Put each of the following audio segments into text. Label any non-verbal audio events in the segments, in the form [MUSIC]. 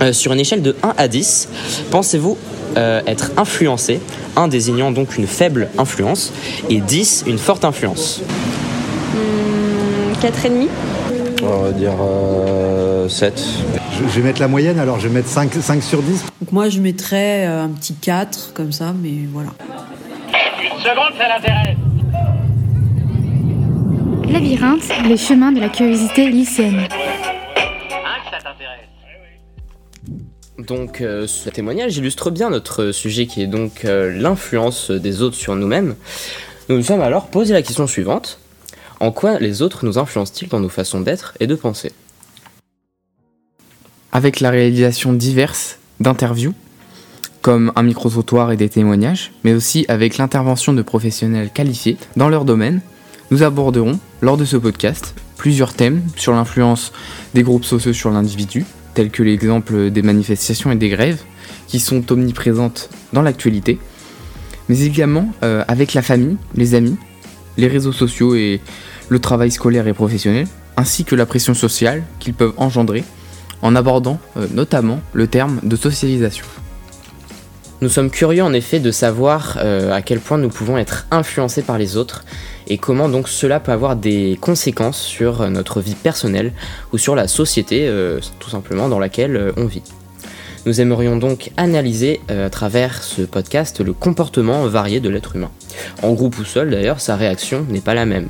Euh, sur une échelle de 1 à 10, pensez-vous euh, être influencé? 1 désignant donc une faible influence et 10 une forte influence. Mmh, 4,5 On va dire 7. Je, je vais mettre la moyenne, alors je vais mettre 5, 5 sur 10. Donc moi, je mettrais euh, un petit 4, comme ça, mais voilà. Une seconde, ça l'intéresse. Labyrinthe, les chemins de la curiosité lycéenne. Donc euh, ce témoignage illustre bien notre sujet qui est donc euh, l'influence des autres sur nous-mêmes. Nous nous sommes alors posé la question suivante. En quoi les autres nous influencent-ils dans nos façons d'être et de penser? Avec la réalisation diverses d'interviews, comme un micro-trottoir et des témoignages, mais aussi avec l'intervention de professionnels qualifiés dans leur domaine, nous aborderons, lors de ce podcast, plusieurs thèmes sur l'influence des groupes sociaux sur l'individu, tels que l'exemple des manifestations et des grèves, qui sont omniprésentes dans l'actualité, mais également euh, avec la famille, les amis, les réseaux sociaux et le travail scolaire et professionnel, ainsi que la pression sociale qu'ils peuvent engendrer en abordant euh, notamment le terme de socialisation. Nous sommes curieux en effet de savoir euh, à quel point nous pouvons être influencés par les autres et comment donc cela peut avoir des conséquences sur euh, notre vie personnelle ou sur la société euh, tout simplement dans laquelle on vit. Nous aimerions donc analyser à travers ce podcast le comportement varié de l'être humain. En groupe ou seul d'ailleurs, sa réaction n'est pas la même.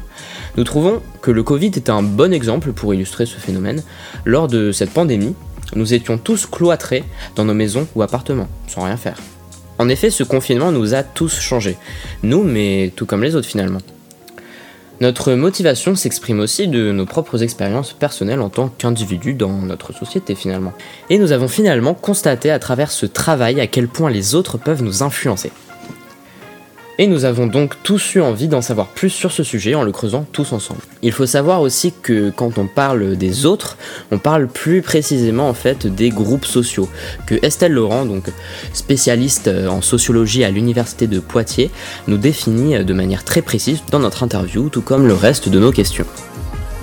Nous trouvons que le Covid est un bon exemple pour illustrer ce phénomène. Lors de cette pandémie, nous étions tous cloîtrés dans nos maisons ou appartements, sans rien faire. En effet, ce confinement nous a tous changés. Nous, mais tout comme les autres finalement. Notre motivation s'exprime aussi de nos propres expériences personnelles en tant qu'individus dans notre société finalement. Et nous avons finalement constaté à travers ce travail à quel point les autres peuvent nous influencer. Et nous avons donc tous eu envie d'en savoir plus sur ce sujet en le creusant tous ensemble. Il faut savoir aussi que quand on parle des autres, on parle plus précisément en fait des groupes sociaux, que Estelle Laurent, donc spécialiste euh, en sociologie à l'université de Poitiers, nous définit de manière très précise dans notre interview, tout comme le reste de nos questions.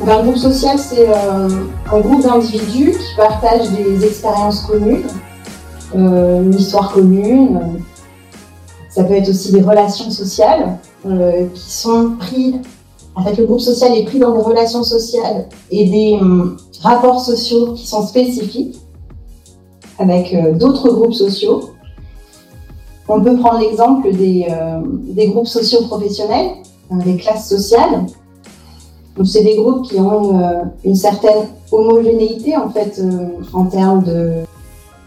Un groupe social, c'est euh, un groupe d'individus qui partagent des expériences communes, euh, une histoire commune. Ça peut être aussi des relations sociales euh, qui sont pris. En fait, le groupe social est pris dans des relations sociales et des hum, rapports sociaux qui sont spécifiques avec euh, d'autres groupes sociaux. On peut prendre l'exemple des, euh, des groupes sociaux professionnels, des classes sociales. Donc, c'est des groupes qui ont une, une certaine homogénéité en fait en termes de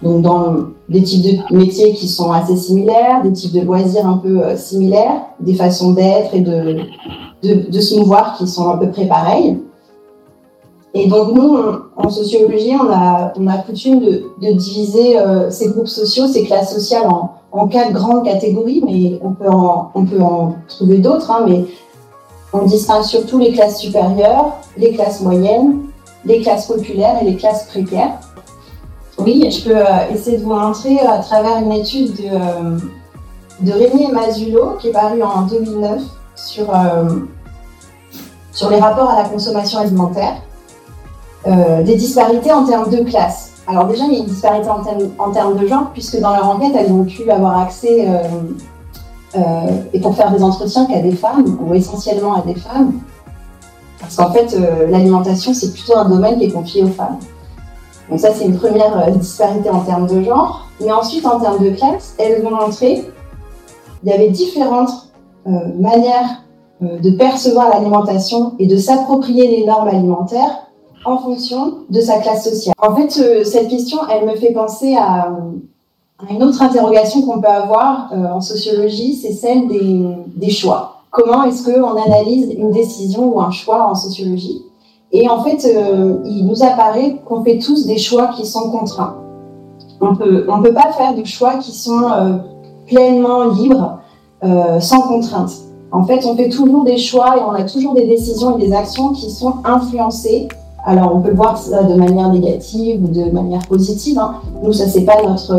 donc dans des types de métiers qui sont assez similaires, des types de loisirs un peu euh, similaires, des façons d'être et de, de, se mouvoir qui sont à peu près pareilles. Et donc nous, en sociologie, on a, on a coutume de, de diviser euh, ces groupes sociaux, ces classes sociales en, en quatre grandes catégories, mais on peut en, on peut en trouver d'autres, hein, mais on distingue surtout les classes supérieures, les classes moyennes, les classes populaires et les classes précaires. Oui, je peux euh, essayer de vous montrer à travers une étude de, euh, de Rémi Mazulo qui est parue en 2009 sur, euh, sur les rapports à la consommation alimentaire, euh, des disparités en termes de classe. Alors déjà, il y a une disparité en termes, de genre, puisque dans leur enquête, elles ont pu avoir accès, euh, euh, et pour faire des entretiens, qu'à des femmes, ou essentiellement à des femmes. Parce qu'en fait, euh, l'alimentation, c'est plutôt un domaine qui est confié aux femmes. Donc ça, c'est une première euh, disparité en termes de genre. Mais ensuite, en termes de classe, elles vont montrer il y avait différentes euh, manières euh, de percevoir l'alimentation et de s'approprier les normes alimentaires en fonction de sa classe sociale. En fait, cette question, elle me fait penser à, une autre interrogation qu'on peut avoir en sociologie, c'est celle des, des choix. Comment est-ce qu'on analyse une décision ou un choix en sociologie? Et en fait, euh, il nous apparaît qu'on fait tous des choix qui sont contraints. On peut, on peut pas faire de choix qui sont euh, pleinement libres, euh, sans contrainte. En fait, on fait toujours des choix et on a toujours des décisions et des actions qui sont influencées. Alors, on peut voir ça de manière négative ou de manière positive. hein. Nous, ça c'est pas notre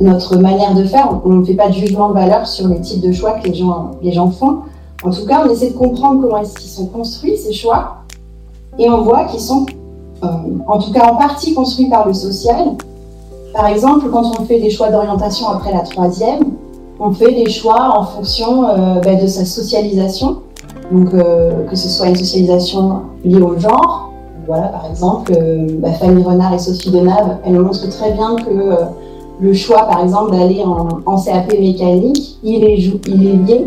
notre manière de faire. On ne fait pas de jugement de valeur sur les types de choix que les gens les gens font. En tout cas, on essaie de comprendre comment est-ce qu'ils sont construits ces choix et on voit qu'ils sont euh, en tout cas en partie construits par le social. Par exemple, quand on fait des choix d'orientation après la troisième, on fait des choix en fonction euh, bah, de sa socialisation. Donc, euh, que ce soit une socialisation liée au genre. Voilà, par exemple, euh, bah, Fanny Renard et Sophie Denave, elles montrent très bien que le choix, par exemple, d'aller en, CAP mécanique, il est, lié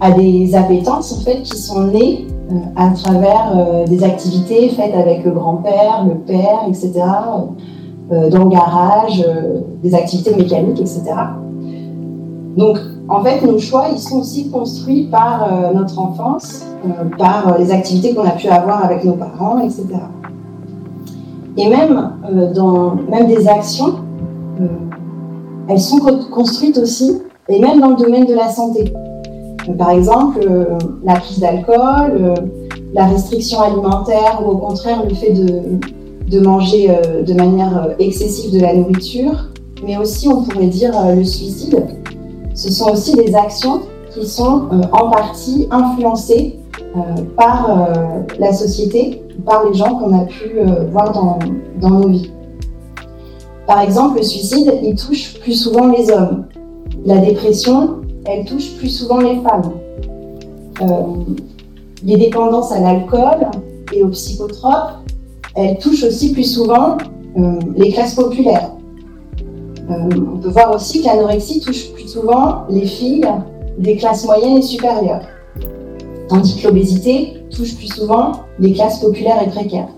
à des appétences en fait qui sont nées euh, à travers euh, des activités faites avec le grand-père, le père, etc. euh, dans le garage, euh, des activités mécaniques, etc. Donc, en fait, nos choix, ils sont aussi construits par euh, notre enfance, euh, par euh, les activités qu'on a pu avoir avec nos parents, etc. Et même euh, dans même des actions, euh, elles sont co- construites aussi, et même dans le domaine de la santé. Euh, Par exemple, euh, la prise d'alcool, euh, la restriction alimentaire ou au contraire le fait de, manger de manière excessive de la nourriture, mais aussi on pourrait dire le suicide. Ce sont aussi des actions qui sont en partie influencées par la société, par les gens qu'on a pu voir dans nos vies. Par exemple, le suicide, il touche plus souvent les hommes. La dépression, elle touche plus souvent les femmes. Euh, les dépendances à l'alcool et aux psychotropes, elles touchent aussi plus souvent euh, les classes populaires. Euh, on peut voir aussi que l'anorexie touche plus souvent les filles des classes moyennes et supérieures, tandis que l'obésité touche plus souvent les classes populaires et précaires.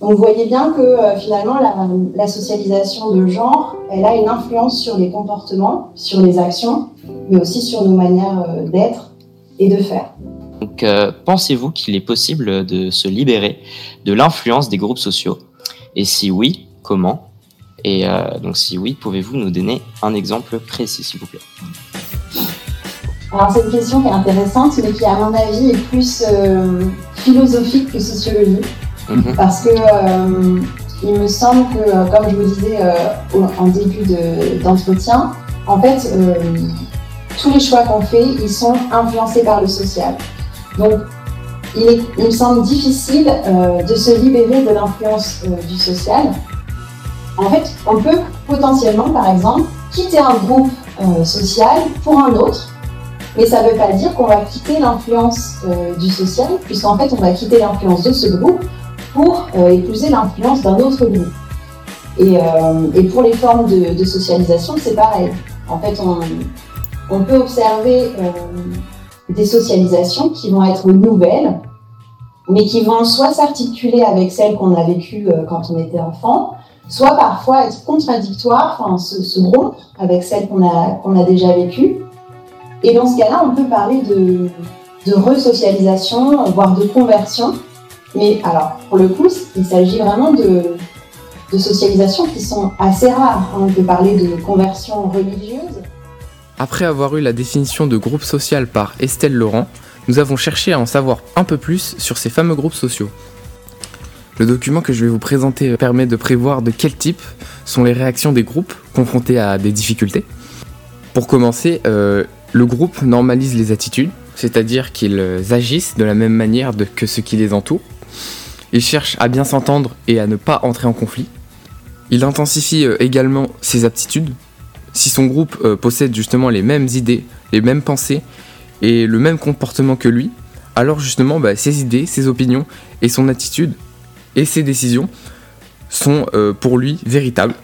Donc vous voyez bien que euh, finalement la, la socialisation de genre, elle a une influence sur les comportements, sur les actions, mais aussi sur nos manières euh, d'être et de faire. Donc, euh, pensez-vous qu'il est possible de se libérer de l'influence des groupes sociaux? Et si oui, comment? Et donc, si oui, pouvez-vous nous donner un exemple précis, s'il vous plaît? Alors c'est une question qui est intéressante, mais qui à mon avis est plus philosophique que sociologique. Mhm. Parce que euh, il me semble que, euh, comme je vous disais euh, en début de- d'entretien, en fait, tous les choix qu'on fait, ils sont influencés par le social. Donc, il, me semble difficile de se libérer de l'influence du social. En fait, on peut potentiellement, par exemple, quitter un groupe social pour un autre, mais ça ne veut pas dire qu'on va quitter l'influence du social, puisqu'en fait, on va quitter l'influence de ce groupe pour euh, épouser l'influence d'un autre groupe. Et, euh, et pour les formes de, socialisation, c'est pareil. En fait, on, peut observer euh, des socialisations qui vont être nouvelles, mais qui vont soit s'articuler avec celles qu'on a vécues euh, quand on était enfant, soit parfois être contradictoires, enfin se, se rompre avec celles qu'on a, qu'on a déjà vécues. Et dans ce cas-là, on peut parler de, de resocialisation, voire de conversion. Mais alors, pour le coup, il s'agit vraiment de, de socialisations qui sont assez rares. On peut parler de conversion religieuse. Après avoir eu la définition de groupe social par Estelle Laurent, nous avons cherché à en savoir un peu plus sur ces fameux groupes sociaux. Le document que je vais vous présenter permet de prévoir de quel type sont les réactions des groupes confrontés à des difficultés. Pour commencer, euh, le groupe normalise les attitudes, c'est-à-dire qu'ils agissent de la même manière que ceux qui les entourent. Ils cherchent à bien s'entendre et à ne pas entrer en conflit. Il intensifie euh, également ses aptitudes. Si son groupe euh, possède justement les mêmes idées, les mêmes pensées et le même comportement que lui, alors justement bah, ses idées, ses opinions et son attitude et ses décisions sont euh, pour lui véritables.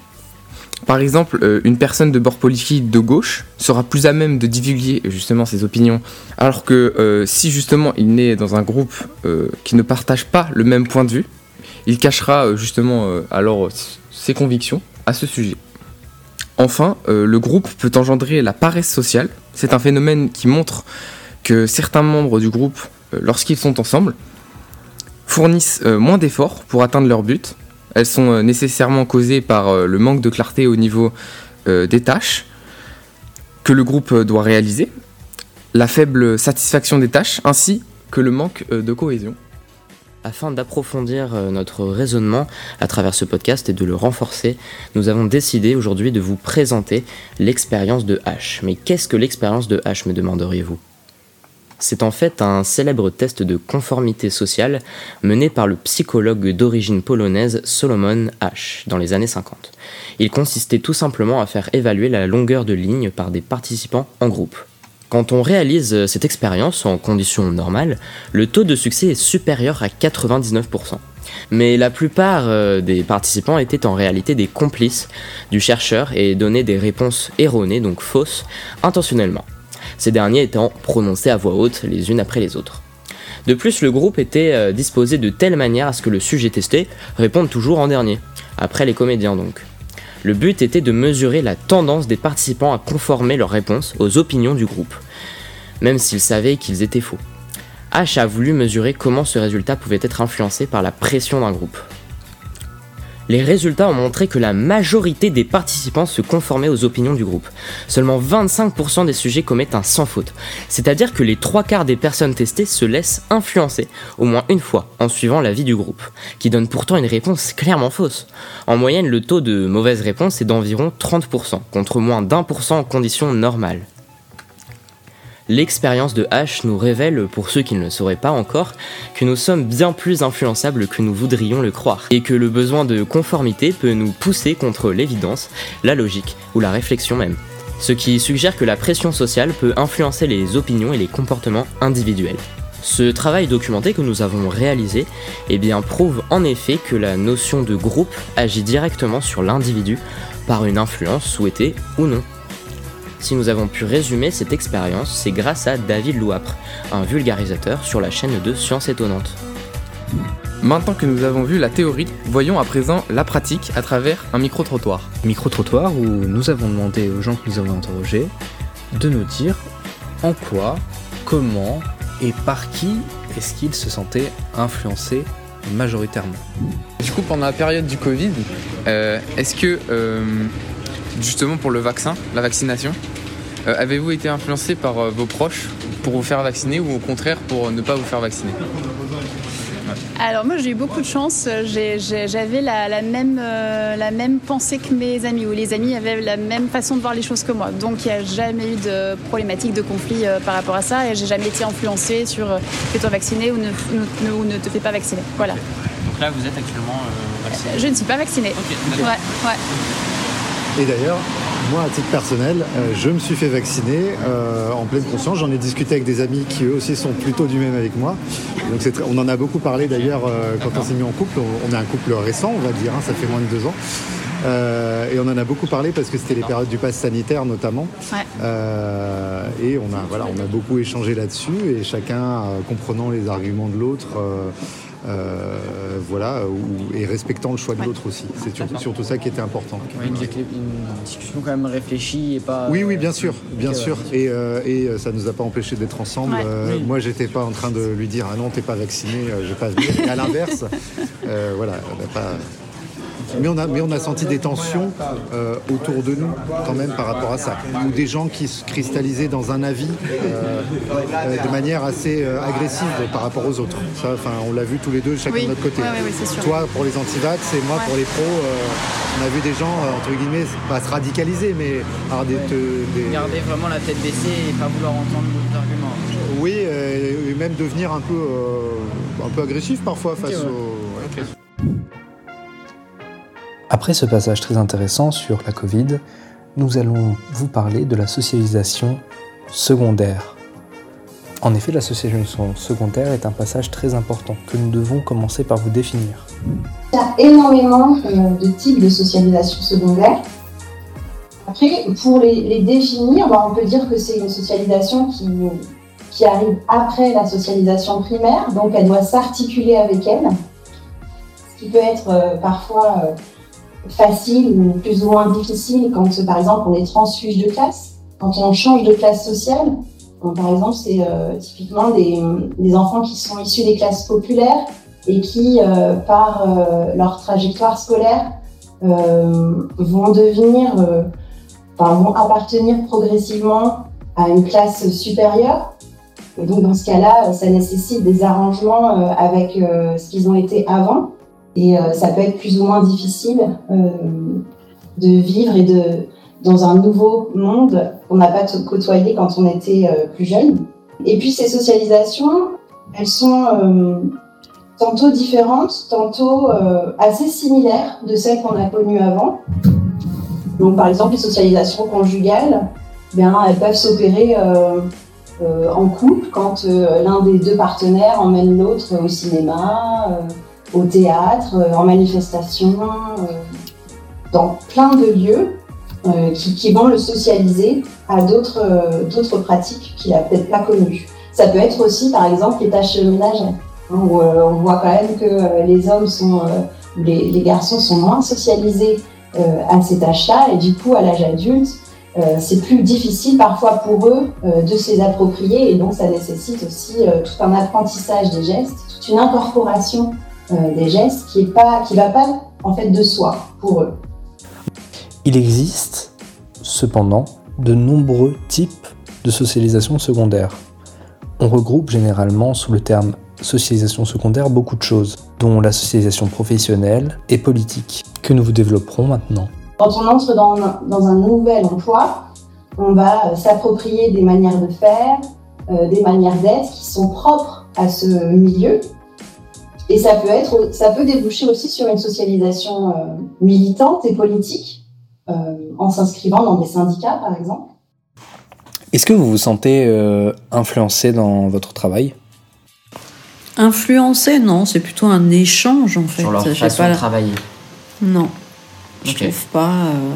Par exemple, euh, une personne de bord politique de gauche sera plus à même de divulguer justement ses opinions, alors que euh, si justement il naît dans un groupe euh, qui ne partage pas le même point de vue, il cachera justement alors ses convictions à ce sujet. Enfin, le groupe peut engendrer la paresse sociale. C'est un phénomène qui montre que certains membres du groupe, lorsqu'ils sont ensemble, fournissent moins d'efforts pour atteindre leur but. Elles sont euh, nécessairement causées par euh, le manque de clarté au niveau euh, des tâches que le groupe doit réaliser, la faible satisfaction des tâches, ainsi que le manque de cohésion. Afin d'approfondir notre raisonnement à travers ce podcast et de le renforcer, nous avons décidé aujourd'hui de vous présenter l'expérience de H. Mais qu'est-ce que l'expérience de H, me demanderiez-vous? C'est en fait un célèbre test de conformité sociale mené par le psychologue d'origine polonaise Solomon H dans les années 50. Il consistait tout simplement à faire évaluer la longueur de ligne par des participants en groupe. Quand on réalise cette expérience en conditions normales, le taux de succès est supérieur à 99%. Mais la plupart euh, des participants étaient en réalité des complices du chercheur et donnaient des réponses erronées, donc fausses, intentionnellement. Ces derniers étant prononcés à voix haute les unes après les autres. De plus, le groupe était euh, disposé de telle manière à ce que le sujet testé réponde toujours en dernier, après les comédiens donc. Le but était de mesurer la tendance des participants à conformer leurs réponses aux opinions du groupe, même s'ils savaient qu'ils étaient faux. H a voulu mesurer comment ce résultat pouvait être influencé par la pression d'un groupe. Les résultats ont montré que la majorité des participants se conformaient aux opinions du groupe. Seulement 25% des sujets commettent un sans faute, c'est-à-dire que les trois quarts des personnes testées se laissent influencer au moins une fois en suivant l'avis du groupe, qui donne pourtant une réponse clairement fausse. En moyenne, le taux de mauvaise réponse est d'environ 30%, contre moins d'un pour cent en conditions normales. L'expérience de H nous révèle, pour ceux qui ne le sauraient pas encore, que nous sommes bien plus influençables que nous voudrions le croire, et que le besoin de conformité peut nous pousser contre l'évidence, la logique ou la réflexion même. Ce qui suggère que la pression sociale peut influencer les opinions et les comportements individuels. Ce travail documenté que nous avons réalisé eh bien, prouve en effet que la notion de groupe agit directement sur l'individu par une influence souhaitée ou non. Si nous avons pu résumer cette expérience, c'est grâce à David Louapre, un vulgarisateur sur la chaîne de Sciences Étonnantes. Maintenant que nous avons vu la théorie, voyons à présent la pratique à travers un micro-trottoir. Micro-trottoir où nous avons demandé aux gens que nous avons interrogés de nous dire en quoi, comment et par qui est-ce qu'ils se sentaient influencés majoritairement. Du coup, pendant la période du Covid, euh, est-ce que, euh, justement pour le vaccin, la vaccination, euh, avez-vous été influencé par euh, vos proches pour vous faire vacciner ou au contraire pour ne pas vous faire vacciner? Alors moi j'ai eu beaucoup de chance, j'avais la, la même, euh, la même pensée que mes amis, ou les amis avaient la même façon de voir les choses que moi. Donc il n'y a jamais eu de problématique, de conflit euh, par rapport à ça, et j'ai jamais été influencée sur euh, fais-toi vacciner ou ne, ne- ou ne te fais pas vacciner. Voilà. Donc là, vous êtes actuellement euh, vacciné? Je ne suis pas vaccinée. Ouais, ouais. Et d'ailleurs, moi, à titre personnel, euh, je me suis fait vacciner euh, en pleine conscience. J'en ai discuté avec des amis qui eux aussi sont plutôt du même avec moi. Donc c'est très- on en a beaucoup parlé d'ailleurs euh, quand on s'est mis en couple. On, on est un couple récent, on va dire, hein, ça fait moins de deux ans. Euh, et on en a beaucoup parlé parce que c'était les périodes du pass sanitaire notamment. Ouais. Euh, et on a, voilà, on a beaucoup échangé là-dessus et chacun euh, comprenant les arguments de l'autre. Euh, euh, voilà, ou- et respectant le choix de l'autre aussi. C'est surtout, surtout ça qui était important. Oui, une, une discussion quand même réfléchie et pas. Oui, oui, bien sûr, bien sûr. ouais. Et, euh, et euh, ça nous a pas empêché d'être ensemble. Ouais. Euh, Oui. Moi, j'étais pas en train de lui dire ah non, t'es pas vacciné, euh, je vais pas. Et à l'inverse, euh, voilà, on n'a pas. Mais on, a, mais on a senti des tensions euh, autour de nous quand même par rapport à ça. Ou des gens qui se cristallisaient dans un avis euh, euh, de manière assez euh, agressive par rapport aux autres. Ça, enfin, on l'a vu tous les deux, chacun Oui. de notre côté. Ouais, ouais, ouais, c'est sûr. Toi pour les antivax et moi Ouais. pour les pros, euh, on a vu des gens, euh, entre guillemets, pas se radicaliser, mais avoir des, te- des- Garder vraiment la tête baissée et pas vouloir entendre d'autres arguments. Oui, et même devenir un peu, euh, un peu agressif parfois face ouais. Après ce passage très intéressant sur la Covid, nous allons vous parler de la socialisation secondaire. En effet, la socialisation secondaire est un passage très important que nous devons commencer par vous définir. Il y a énormément euh, de types de socialisation secondaire. Après, pour les, les définir, bah, on peut dire que c'est une socialisation qui, qui arrive après la socialisation primaire, donc elle doit s'articuler avec elle, ce qui peut être euh, parfois euh, facile ou plus ou moins difficile quand, par exemple, on est transfuge de classe, quand on change de classe sociale. Donc, par exemple, c'est euh, typiquement des, des enfants qui sont issus des classes populaires et qui, euh, par euh, leur trajectoire scolaire, euh, vont devenir, euh, enfin, vont appartenir progressivement à une classe supérieure. Donc, dans ce cas-là, ça nécessite des arrangements euh, avec ce qu'ils ont été avant. Et euh, ça peut être plus ou moins difficile euh, de vivre et de, dans un nouveau monde qu'on n'a pas côtoyé quand on était euh, plus jeune. Et puis ces socialisations, elles sont tantôt différentes, tantôt assez similaires de celles qu'on a connues avant. Donc par exemple les socialisations conjugales, bien, elles peuvent s'opérer en couple quand l'un des deux partenaires emmène l'autre au cinéma, au théâtre, euh, en manifestation, euh, dans plein de lieux euh, qui, vont le socialiser à d'autres pratiques qu'il n'a peut-être pas connues. Ça peut être aussi, par exemple, les tâches ménagères, hein, où on voit quand même que les hommes sont, les, les garçons sont moins socialisés à ces tâches-là, et du coup, à l'âge adulte, c'est plus difficile parfois pour eux de se les approprier, et donc ça nécessite aussi tout un apprentissage des gestes, toute une incorporation des gestes qui qui va pas en fait de soi pour eux. Il existe cependant de nombreux types de socialisation secondaire. On regroupe généralement sous le terme socialisation secondaire beaucoup de choses, dont la socialisation professionnelle et politique, que nous vous développerons maintenant. Quand on entre dans, dans un nouvel emploi, on va euh, s'approprier des manières de faire, euh, des manières d'être qui sont propres à ce milieu. Et ça peut, être, ça peut déboucher aussi sur une socialisation euh, militante et politique, euh, en s'inscrivant dans des syndicats par exemple. Est-ce que vous vous sentez euh, influencé dans votre travail? Influencer, non, c'est plutôt un échange en fait. Sur leur façon pas de la- travailler. Non. Je Ok. trouve pas. euh,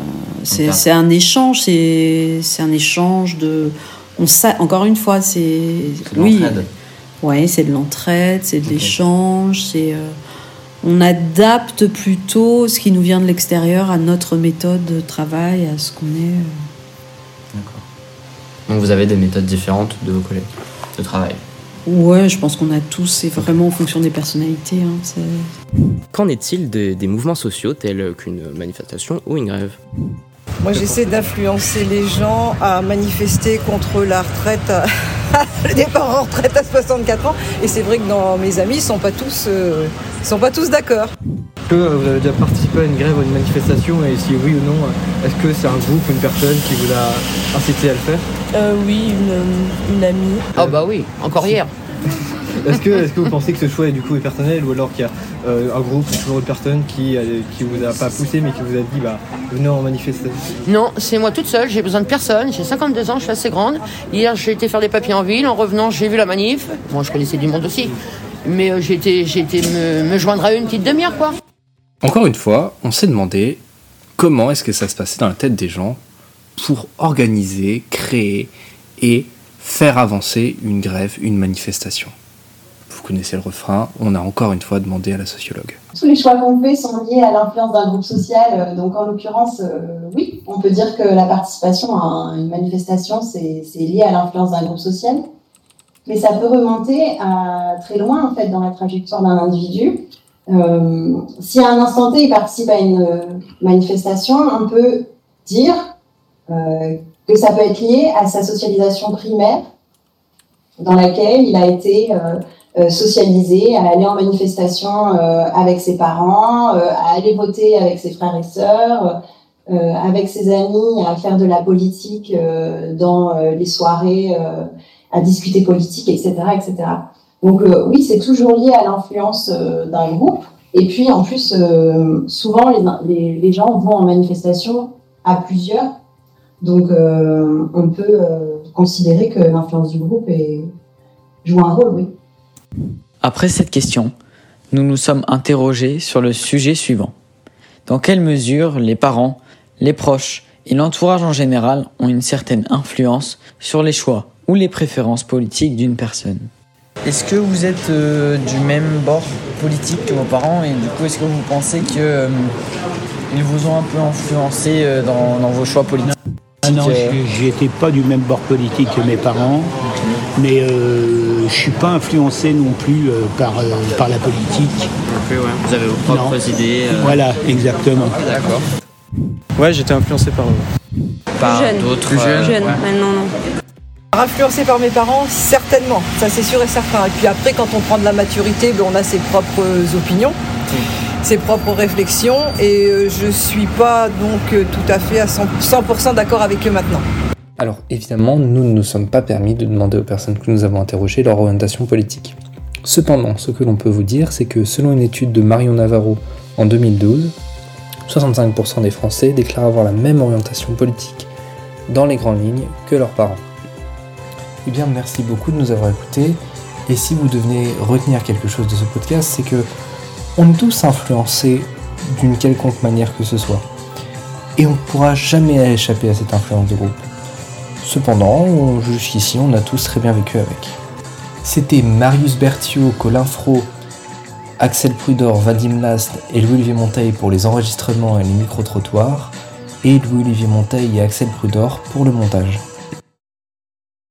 c'est un échange, c'est un échange de. On s'a- encore une fois, c'est. Oui. Ouais, c'est de l'entraide, c'est de l'échange, c'est. euh, on adapte plutôt ce qui nous vient de l'extérieur à notre méthode de travail, à ce qu'on est. euh. D'accord. Donc vous avez des méthodes différentes de vos collègues de travail? Ouais, je pense qu'on a tous, c'est vraiment en fonction des personnalités. hein, c'est- Qu'en est-il des, des mouvements sociaux tels qu'une manifestation ou une grève? Moi, j'essaie d'influencer les gens à manifester contre la retraite, [LAUGHS] à- le départ en retraite à 64 ans. Et c'est vrai que dans mes amis, ils sont pas tous, euh, ils sont pas tous d'accord. Est-ce que vous avez déjà participé à une grève ou une manifestation et si oui ou non, est-ce que c'est un groupe ou une personne qui vous a incité à le faire? Euh, oui, une, une amie. Ah bah oui, encore hier. Est-ce que, est que vous pensez que ce choix est du coup est personnel ou alors qu'il y a euh, un groupe ou toujours une personne qui, euh, qui vous a pas poussé mais qui vous a dit bah venez en manifester? Non, c'est moi toute seule, j'ai besoin de personne, j'ai 52 ans, je suis assez grande. Hier, j'ai été faire des papiers en ville, en revenant, j'ai vu la manif. Moi, je connaissais du monde aussi. Mais euh, j'ai été, me, me joindre à eux une petite demi-heure, quoi. Encore une fois, on s'est demandé comment est-ce que ça se passait dans la tête des gens pour organiser, créer et faire avancer une grève, une manifestation. Connaissez le refrain, on a encore une fois demandé à la sociologue. Tous les choix qu'on fait sont liés à l'influence d'un groupe social. euh, Donc, en l'occurrence, euh, oui, on peut dire que la participation à une manifestation, c'est lié à l'influence d'un groupe social. Mais ça peut remonter à très loin, en fait, dans la trajectoire d'un individu. Euh, si à un instant T, il participe à une manifestation, on peut dire que ça peut être lié à sa socialisation primaire, dans laquelle il a été euh, socialisé à aller en manifestation euh, avec ses parents, euh, à aller voter avec ses frères et sœurs, avec ses amis, à faire de la politique dans les soirées, à discuter politique, etc., etc. Donc oui, c'est toujours lié à l'influence d'un groupe. Et puis en plus, souvent les, les, gens vont en manifestation à plusieurs. Donc on peut considérer que l'influence du groupe joue un rôle, oui. Après cette question, nous nous sommes interrogés sur le sujet suivant. Dans quelle mesure les parents, les proches et l'entourage en général ont une certaine influence sur les choix ou les préférences politiques d'une personne? Est-ce que vous êtes euh, du même bord politique que vos parents et du coup est-ce que vous pensez que euh, ils vous ont un peu influencé euh, dans, dans vos choix politiques? Ah non, je n'étais pas du même bord politique que mes parents, mais euh, je suis pas influencé non plus euh, par, euh, par la politique. Vous avez vos propres Non. idées. euh, Voilà, exactement. D'accord. Ouais, j'étais influencé par eux. Par jeune. d'autres. Plus jeune. Jeune, ouais. maintenant non. Influencé par mes parents, certainement, ça c'est sûr et certain. Et puis après, quand on prend de la maturité, ben, on a ses propres opinions, ses propres réflexions, et je suis pas donc tout à fait à 100%, 100% d'accord avec eux maintenant. Alors évidemment, nous ne nous sommes pas permis de demander aux personnes que nous avons interrogées leur orientation politique. Cependant, ce que l'on peut vous dire, c'est que selon une étude de Marion Navarro en 2012, 65% des Français déclarent avoir la même orientation politique dans les grandes lignes que leurs parents. Eh bien, merci beaucoup de nous avoir écoutés. Et si vous devenez retenir quelque chose de ce podcast, c'est que on est tous influencés d'une quelconque manière que ce soit. Et on ne pourra jamais échapper à cette influence de groupe. Cependant, jusqu'ici, on a tous très bien vécu avec. C'était Marius Berthiaud, Colin Fro, Axel Prudor, Vadim Last et Louis-Olivier Monteil pour les enregistrements et les micro-trottoirs, et Louis-Olivier Monteil et Axel Prudor pour le montage.